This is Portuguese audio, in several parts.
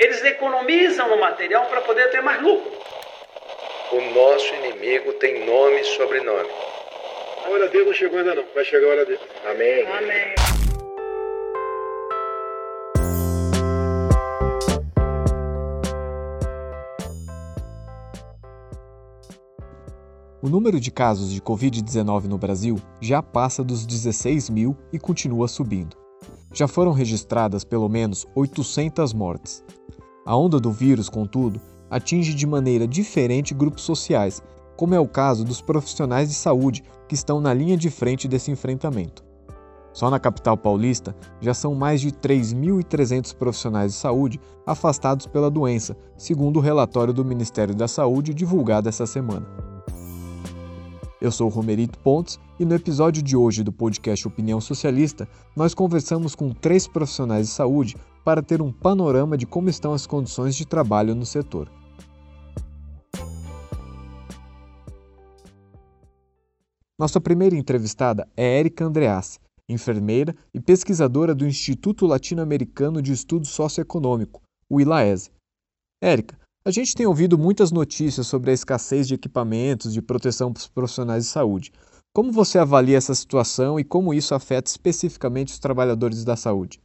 Eles economizam no material para poder ter mais lucro. O nosso inimigo tem nome e sobrenome. A hora dele não chegou ainda não. Vai chegar a hora dele. Amém. Amém. O número de casos de Covid-19 no Brasil já passa dos 16 mil e continua subindo. Já foram registradas pelo menos 800 mortes. A onda do vírus, contudo, atinge de maneira diferente grupos sociais, como é o caso dos profissionais de saúde que estão na linha de frente desse enfrentamento. Só na capital paulista já são mais de 3.300 profissionais de saúde afastados pela doença, segundo o relatório do Ministério da Saúde divulgado essa semana. Eu sou Romerito Pontes e no episódio de hoje do podcast Opinião Socialista, nós conversamos com três profissionais de saúde para ter um panorama de como estão as condições de trabalho no setor. Nossa primeira entrevistada é Érica Andreassi, enfermeira e pesquisadora do Instituto Latino-Americano de Estudo Socioeconômico, o ILAESE. Érica, a gente tem ouvido muitas notícias sobre a escassez de equipamentos de proteção para os profissionais de saúde. Como você avalia essa situação e como isso afeta especificamente os trabalhadores da saúde?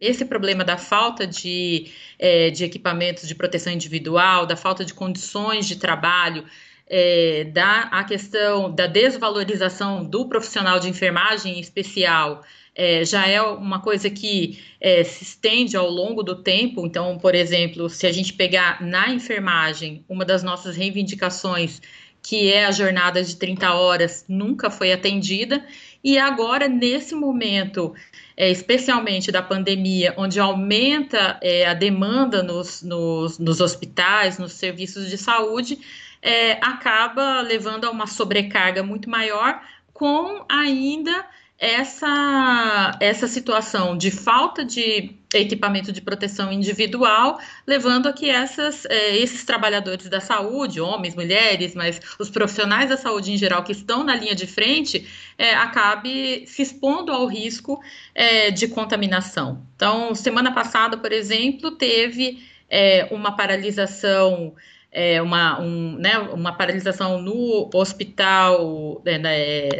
Esse problema da falta de, é, de equipamentos de proteção individual, da falta de condições de trabalho, é, da a questão da desvalorização do profissional de enfermagem em especial, é, já é uma coisa que é, se estende ao longo do tempo. Então, por exemplo, se a gente pegar na enfermagem, uma das nossas reivindicações, que é a jornada de 30 horas, nunca foi atendida. E agora, nesse momento, é, especialmente da pandemia, onde aumenta é, a demanda nos, nos, nos, hospitais, nos serviços de saúde, é, acaba levando a uma sobrecarga muito maior, com ainda essa, essa situação de falta de equipamento de proteção individual, levando a que essas, é, esses trabalhadores da saúde, homens, mulheres, mas os profissionais da saúde em geral que estão na linha de frente, é, acabe se expondo ao risco é, de contaminação. Então, semana passada, por exemplo, teve é, uma paralisação é, uma, um, né, uma paralisação no hospital é, da,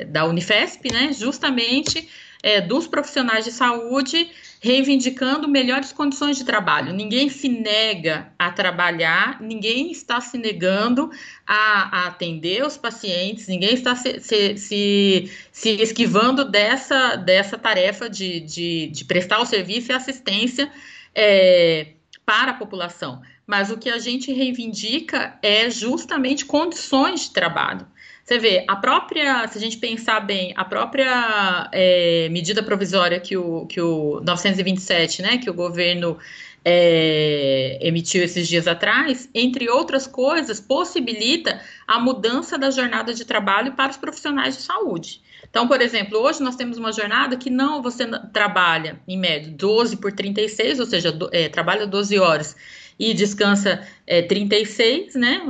da Unifesp, né, justamente é, dos profissionais de saúde reivindicando melhores condições de trabalho. Ninguém se nega a trabalhar, ninguém está se negando a, a atender os pacientes, ninguém está se, se, se, se, esquivando dessa, dessa tarefa de, de, de prestar o serviço e assistência é, para a população mas o que a gente reivindica é justamente condições de trabalho. Você vê, a própria, se a gente pensar bem, a própria é, medida provisória que o, que o 927, né, que o governo é, emitiu esses dias atrás, entre outras coisas, possibilita a mudança da jornada de trabalho para os profissionais de saúde. Então, por exemplo, hoje nós temos uma jornada que não você trabalha, em média, 12 por 36, ou seja, do, é, trabalha 12 horas e descansa é, 36, né?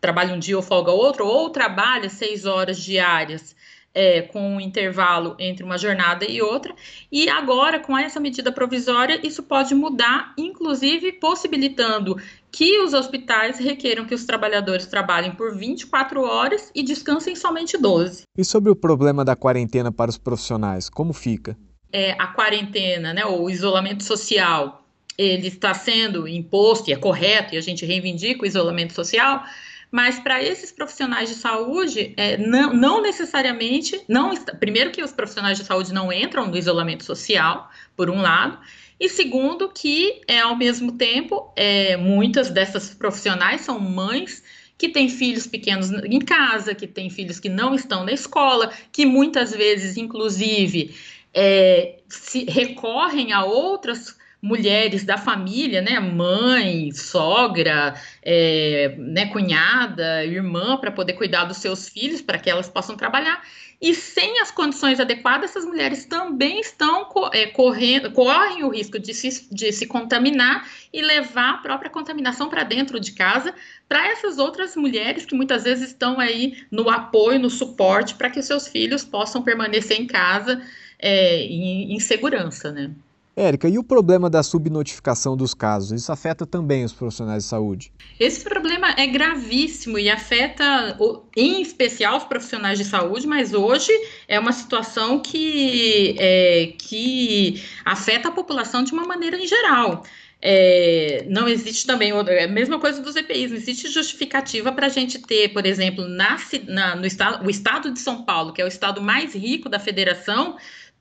Trabalha um dia ou folga outro, ou trabalha seis horas diárias é, com um intervalo entre uma jornada e outra. E agora, com essa medida provisória, isso pode mudar, inclusive possibilitando que os hospitais requeram que os trabalhadores trabalhem por 24 horas e descansem somente 12. E sobre o problema da quarentena para os profissionais, como fica? É, a quarentena, né, ou o isolamento social, ele está sendo imposto, e é correto, e a gente reivindica o isolamento social, mas para esses profissionais de saúde, é, não, não, necessariamente, não primeiro que os profissionais de saúde não entram no isolamento social, por um lado, e segundo que, é, ao mesmo tempo, é, muitas dessas profissionais são mães que têm filhos pequenos em casa, que têm filhos que não estão na escola, que muitas vezes, inclusive, é, se recorrem a outras mulheres da família, né, mãe, sogra, é, né, cunhada, irmã, para poder cuidar dos seus filhos, para que elas possam trabalhar. E sem as condições adequadas, essas mulheres também estão é, correndo, correm o risco de se, de se contaminar e levar a própria contaminação para dentro de casa, para essas outras mulheres que muitas vezes estão aí no apoio, no suporte, para que seus filhos possam permanecer em casa é, em, em segurança, né? Érica, e o problema da subnotificação dos casos? Isso afeta também os profissionais de saúde? Esse problema é gravíssimo e afeta, em especial, os profissionais de saúde, mas hoje é uma situação que, é, que afeta a população de uma maneira em geral. É, não existe também é a mesma coisa dos EPIs, não existe justificativa para a gente ter, por exemplo, na, na, no estado, o estado de São Paulo, que é o estado mais rico da federação,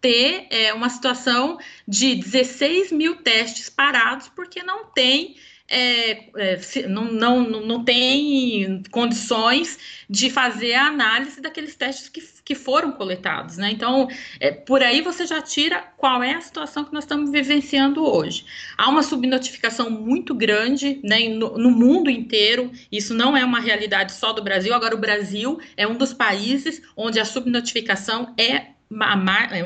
ter é, uma situação de 16 mil testes parados, porque não tem. É, é, não, não, não tem condições de fazer a análise daqueles testes que, que foram coletados, né? Então, é, por aí você já tira qual é a situação que nós estamos vivenciando hoje. Há uma subnotificação muito grande né, no, no mundo inteiro, isso não é uma realidade só do Brasil, agora o Brasil é um dos países onde a subnotificação é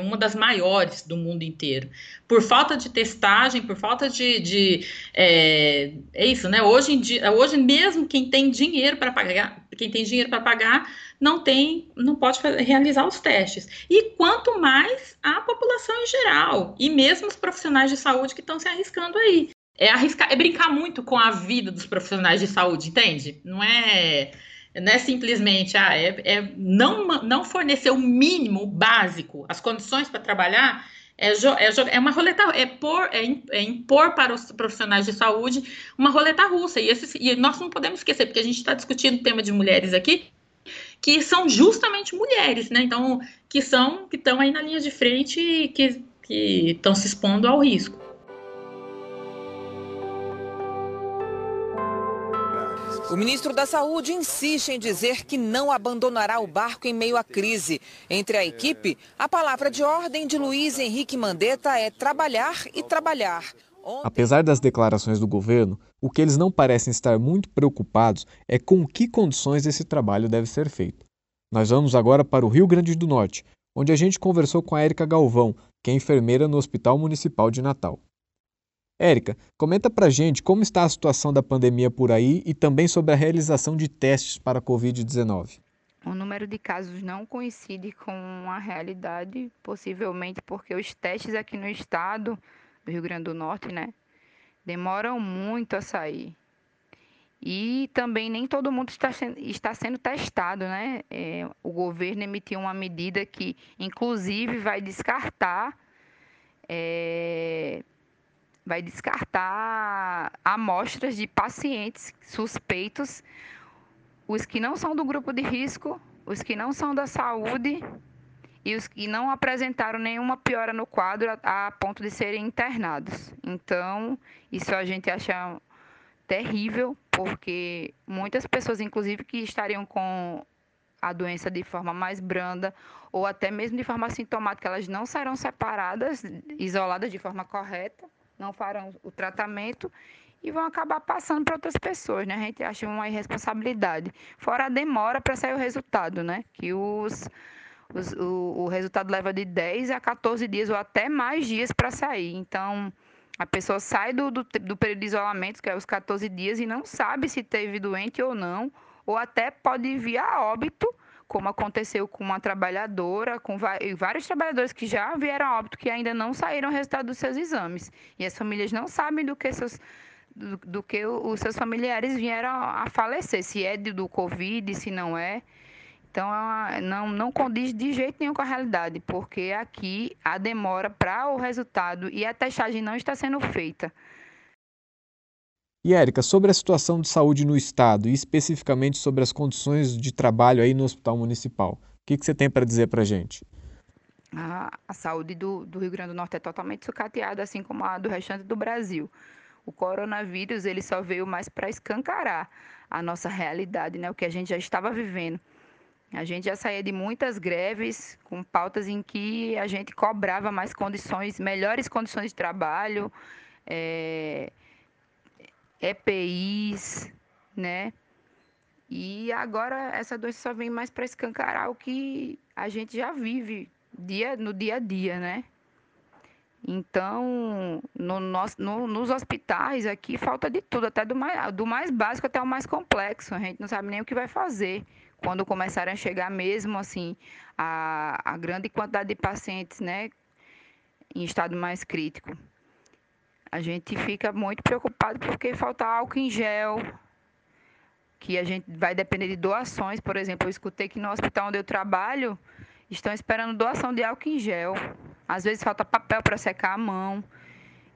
uma das maiores do mundo inteiro. Por falta de testagem, por falta de. de é, é, isso, né? Hoje em dia, hoje mesmo quem tem dinheiro para pagar, quem tem dinheiro para pagar, não tem, não pode realizar os testes. E quanto mais a população em geral, e mesmo os profissionais de saúde que estão se arriscando aí. É arriscar, é brincar muito com a vida dos profissionais de saúde, entende? Não é não é simplesmente ah, é, é não, não fornecer o mínimo básico, as condições para trabalhar, é, é, é, uma roleta, é, por, é, é, impor para os profissionais de saúde uma roleta russa. E, esse, e nós não podemos esquecer, porque a gente está discutindo o tema de mulheres aqui, que são justamente mulheres, né? Então, que são, que estão aí na linha de frente e que estão se expondo ao risco. O ministro da Saúde insiste em dizer que não abandonará o barco em meio à crise. Entre a equipe, a palavra de ordem de Luiz Henrique Mandetta é trabalhar e trabalhar. Ontem... Apesar das declarações do governo, o que eles não parecem estar muito preocupados é com que condições esse trabalho deve ser feito. Nós vamos agora para o Rio Grande do Norte, onde a gente conversou com a Érica Galvão, que é enfermeira no Hospital Municipal de Natal. Érica, comenta pra gente como está a situação da pandemia por aí e também sobre a realização de testes para a Covid-19. O número de casos não coincide com a realidade, possivelmente porque os testes aqui no estado do Rio Grande do Norte, né, demoram muito a sair. E também nem todo mundo está, está sendo testado, né? É, o governo emitiu uma medida que, inclusive, vai descartar é, vai descartar amostras de pacientes suspeitos, os que não são do grupo de risco, os que não são da saúde e os que não apresentaram nenhuma piora no quadro a, a ponto de serem internados. Então, isso a gente acha terrível, porque muitas pessoas, inclusive, que estariam com a doença de forma mais branda ou até mesmo de forma assintomática, elas não serão separadas, isoladas de forma correta não farão o tratamento e vão acabar passando para outras pessoas, né? A gente acha uma irresponsabilidade. Fora a demora para sair o resultado, né? Que os, os o, o, resultado leva de 10 a 14 dias ou até mais dias para sair. Então, a pessoa sai do, do, do período de isolamento, que é os 14 dias, e não sabe se teve doente ou não, ou até pode vir a óbito como aconteceu com uma trabalhadora, com vários trabalhadores que já vieram a óbito que ainda não saíram o resultado dos seus exames. E as famílias não sabem do que seus do, do que os seus familiares vieram a falecer, se é do Covid, se não é. Então, é não, não condiz de jeito nenhum com a realidade, porque aqui a demora para o resultado e a testagem não está sendo feita. E Érica, sobre a situação de saúde no estado e especificamente sobre as condições de trabalho aí no Hospital Municipal, o que, que você tem para dizer para a gente? A, saúde do, do, Rio Grande do Norte é totalmente sucateada, assim como a do restante do Brasil. O coronavírus ele só veio mais para escancarar a nossa realidade, né? o que a gente já estava vivendo. A gente já saía de muitas greves com pautas em que a gente cobrava mais condições, melhores condições de trabalho, é, EPIs, né? E agora essa doença só vem mais para escancarar o que a gente já vive dia, no dia a dia, né? Então, no nosso, no, nos hospitais aqui falta de tudo, até do mais, do mais básico até o mais complexo. A gente não sabe nem o que vai fazer quando começarem a chegar mesmo assim a, a grande quantidade de pacientes, né, em estado mais crítico. A gente fica muito preocupado porque falta álcool em gel, que a gente vai depender de doações. Por exemplo, eu escutei que no hospital onde eu trabalho estão esperando doação de álcool em gel. Às vezes falta papel para secar a mão.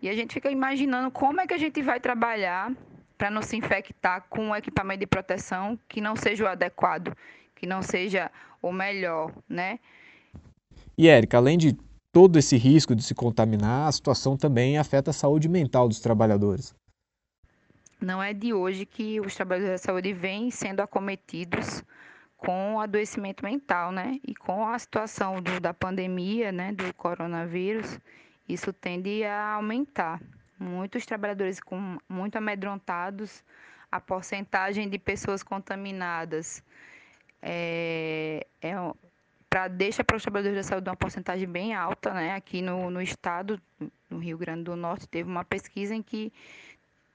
E a gente fica imaginando como é que a gente vai trabalhar para não se infectar com um equipamento de proteção que não seja o adequado, que não seja o melhor, né? E Érica, além de todo esse risco de se contaminar, a situação também afeta a saúde mental dos trabalhadores. Não é de hoje que os trabalhadores da saúde vêm sendo acometidos com adoecimento mental, né? E com a situação do, da pandemia, né, do coronavírus, isso tende a aumentar. Muitos trabalhadores com muito amedrontados, a porcentagem de pessoas contaminadas é, é para deixa para os trabalhadores da saúde uma porcentagem bem alta, né? Aqui no, no estado, no Rio Grande do Norte, teve uma pesquisa em que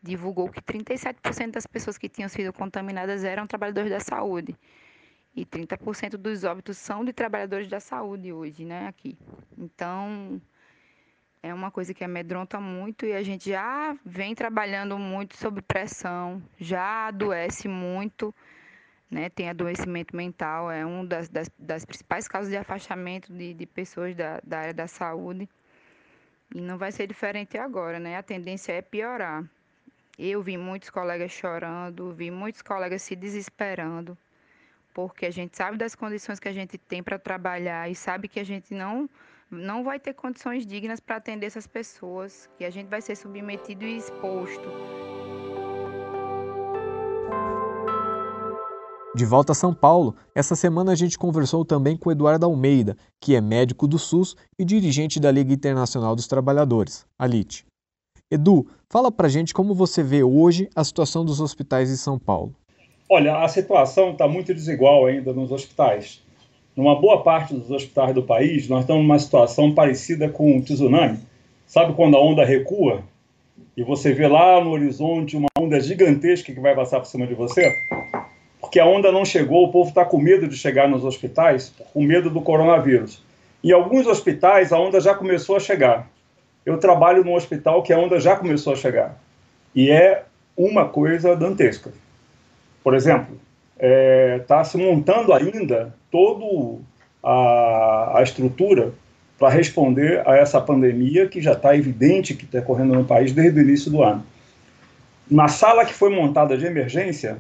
divulgou que 37% das pessoas que tinham sido contaminadas eram trabalhadores da saúde. E 30% dos óbitos são de trabalhadores da saúde hoje, né, aqui. Então, é uma coisa que amedronta muito e a gente já vem trabalhando muito sob pressão, já adoece muito, né? Tem adoecimento mental, é uma das, das, das, principais causas de afastamento de, de pessoas da, da área da saúde. E não vai ser diferente agora, né? A tendência é piorar. Eu vi muitos colegas chorando, vi muitos colegas se desesperando, porque a gente sabe das condições que a gente tem para trabalhar e sabe que a gente não não vai ter condições dignas para atender essas pessoas, que a gente vai ser submetido e exposto. De volta a São Paulo, essa semana a gente conversou também com Eduardo Almeida, que é médico do SUS e dirigente da Liga Internacional dos Trabalhadores, a LIT. Edu, fala pra gente como você vê hoje a situação dos hospitais em São Paulo. Olha, a situação está muito desigual ainda nos hospitais numa boa parte dos hospitais do país, nós estamos numa situação parecida com o tsunami. Sabe quando a onda recua e você vê lá no horizonte uma onda gigantesca que vai passar por cima de você? Porque a onda não chegou, o povo está com medo de chegar nos hospitais, com medo do coronavírus. Em alguns hospitais, a onda já começou a chegar. Eu trabalho num hospital que a onda já começou a chegar. E é uma coisa dantesca. Por exemplo, está é, tá se montando ainda toda a, a estrutura para responder a essa pandemia que já está evidente que está correndo no país desde o início do ano. Na sala que foi montada de emergência,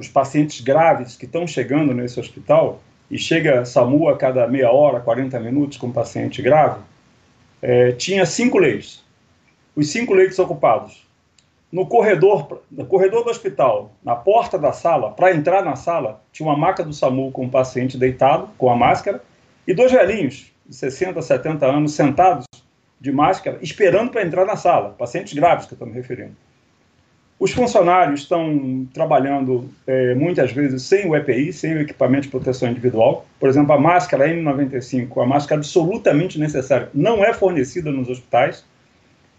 os pacientes graves que estão chegando nesse hospital, e chega SAMU a cada meia hora, 40 minutos com um paciente grave, é, tinha cinco leitos. Os cinco leitos ocupados no corredor, no corredor do hospital, na porta da sala, para entrar na sala, tinha uma maca do SAMU com um paciente deitado, com a máscara, e dois velhinhos, de 60, 70 anos, sentados de máscara, esperando para entrar na sala, pacientes graves que eu estou me referindo. Os funcionários estão trabalhando é, muitas vezes sem o EPI, sem o equipamento de proteção individual. Por exemplo, a máscara N95, a máscara absolutamente necessária, não é fornecida nos hospitais.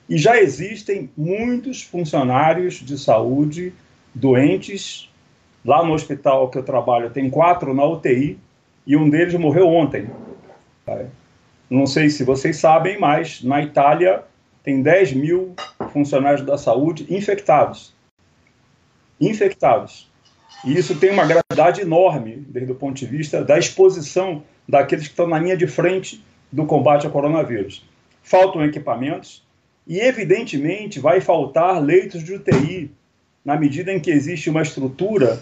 E já existem muitos funcionários de saúde doentes. Lá no hospital que eu trabalho, tem quatro na UTI e um deles morreu ontem. Não sei se vocês sabem, mas na Itália tem 10 mil funcionários da saúde infectados. Infectados. E isso tem uma gravidade enorme, desde o ponto de vista da exposição daqueles que estão na linha de frente do combate ao coronavírus. Faltam equipamentos, e, evidentemente, vai faltar leitos de UTI, na medida em que existe uma estrutura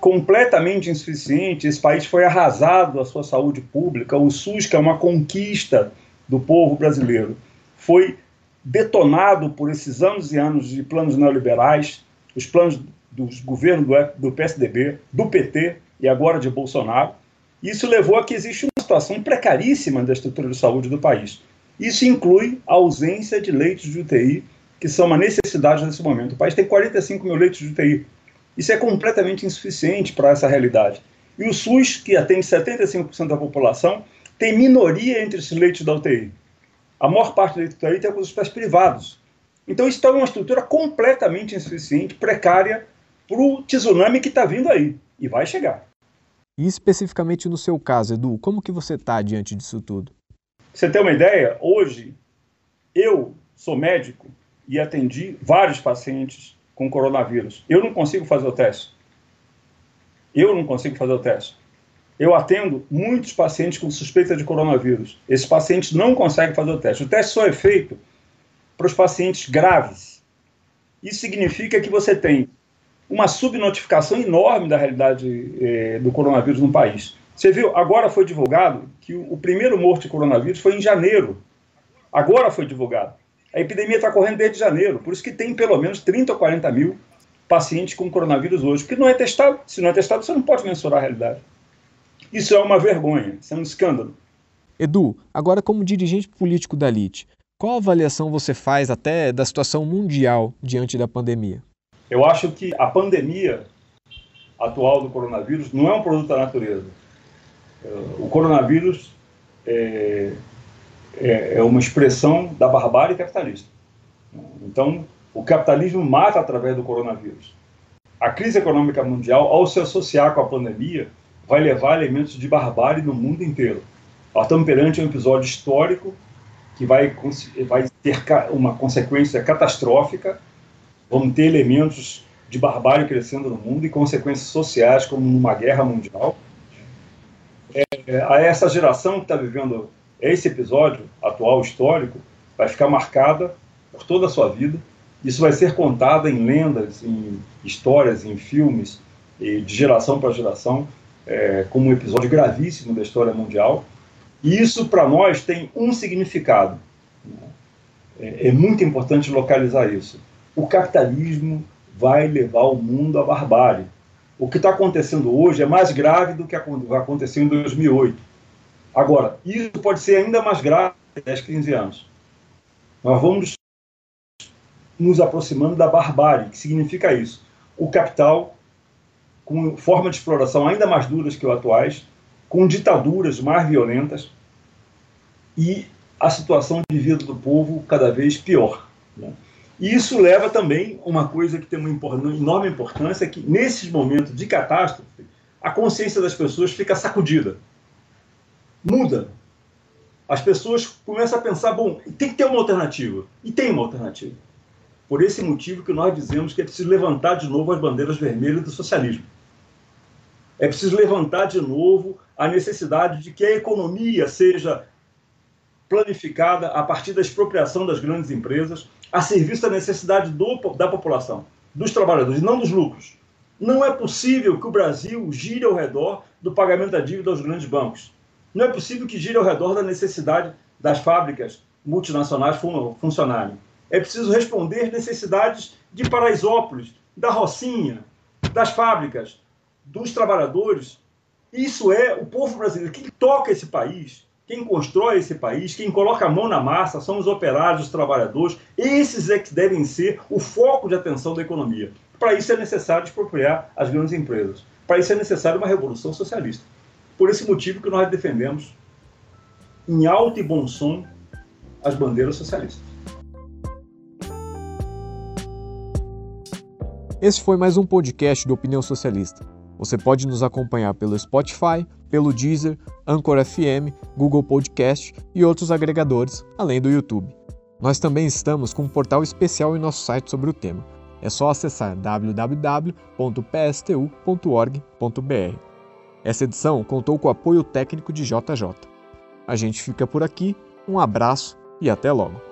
completamente insuficiente. Esse país foi arrasado a sua saúde pública. O SUS, que é uma conquista do povo brasileiro, foi detonado por esses anos e anos de planos neoliberais, os planos dos governos do, PSDB, do PT e agora de Bolsonaro. Isso levou a que existe uma situação precaríssima da estrutura de saúde do país. Isso inclui a ausência de leitos de UTI, que são uma necessidade nesse momento. O país tem 45 mil leitos de UTI. Isso é completamente insuficiente para essa realidade. E o SUS, que atende 75% da população, tem minoria entre esses leitos da UTI. A maior parte da UTI tem os hospitais privados. Então, isso está uma estrutura completamente insuficiente, precária, para o tsunami que está vindo aí. E vai chegar. E especificamente no seu caso, Edu, como que você está diante disso tudo? você ter uma ideia, hoje eu sou médico e atendi vários pacientes com coronavírus. Eu não consigo fazer o teste. Eu não consigo fazer o teste. Eu atendo muitos pacientes com suspeita de coronavírus. Esses pacientes não conseguem fazer o teste. O teste só é feito para os pacientes graves. Isso significa que você tem uma subnotificação enorme da realidade eh, do coronavírus no país. Você viu, agora foi divulgado que o, o primeiro morto de coronavírus foi em janeiro. Agora foi divulgado. A epidemia está correndo desde janeiro, por isso que tem pelo menos 30 ou 40 mil pacientes com coronavírus hoje, porque não é testado. Se não é testado, você não pode mensurar a realidade. Isso é uma vergonha, isso é um escândalo. Edu, agora como dirigente político da LIT, qual avaliação você faz até da situação mundial diante da pandemia? Eu acho que a pandemia atual do coronavírus não é um produto da natureza. O coronavírus é, é, é uma expressão da barbárie capitalista. Então, o capitalismo mata através do coronavírus. A crise econômica mundial, ao se associar com a pandemia, vai levar elementos de barbárie no mundo inteiro. Estamos perante um episódio histórico que vai, vai ter uma consequência catastrófica. Vamos ter elementos de barbárie crescendo no mundo e consequências sociais, como numa guerra mundial. É, a essa geração que está vivendo esse episódio atual histórico vai ficar marcada por toda a sua vida. Isso vai ser contado em lendas, em histórias, em filmes, de geração para geração, é, como um episódio gravíssimo da história mundial. E isso, para nós, tem um significado. Né? É, é muito importante localizar isso. O capitalismo vai levar o mundo à barbárie. O que está acontecendo hoje é mais grave do que aconteceu em 2008 Agora, isso pode ser ainda mais grave em 10, 15 anos. Nós vamos nos aproximando da barbárie, que significa isso. O capital, com formas de exploração ainda mais duras que os atuais, com ditaduras mais violentas e a situação de vida do povo cada vez pior. Né? E isso leva também uma coisa que tem uma enorme importância, que nesses momentos de catástrofe, a consciência das pessoas fica sacudida muda. As pessoas começam a pensar, bom, tem que ter uma alternativa. E tem uma alternativa. Por esse motivo que nós dizemos que é preciso levantar de novo as bandeiras vermelhas do socialismo. É preciso levantar de novo a necessidade de que a economia seja planificada a partir da expropriação das grandes empresas, a serviço da necessidade do, da população, dos trabalhadores, não dos lucros. Não é possível que o Brasil gire ao redor do pagamento da dívida aos grandes bancos. Não é possível que gire ao redor da necessidade das fábricas multinacionais funcionarem. É preciso responder necessidades de Paraisópolis, da Rocinha, das fábricas, dos trabalhadores. Isso é o povo brasileiro. Quem toca esse país, quem constrói esse país, quem coloca a mão na massa são os operários, os trabalhadores. Esses é que devem ser o foco de atenção da economia. Para isso é necessário expropriar as grandes empresas. Para isso é necessário uma revolução socialista. Por esse motivo que nós defendemos, em alto e bom som, as bandeiras socialistas. Esse foi mais um podcast do Opinião Socialista. Você pode nos acompanhar pelo Spotify, pelo Deezer, Anchor FM, Google Podcast e outros agregadores, além do YouTube. Nós também estamos com um portal especial em nosso site sobre o tema. É só acessar www.pstu.org.br. Essa edição contou com o apoio técnico de JJ. A gente fica por aqui, um abraço e até logo!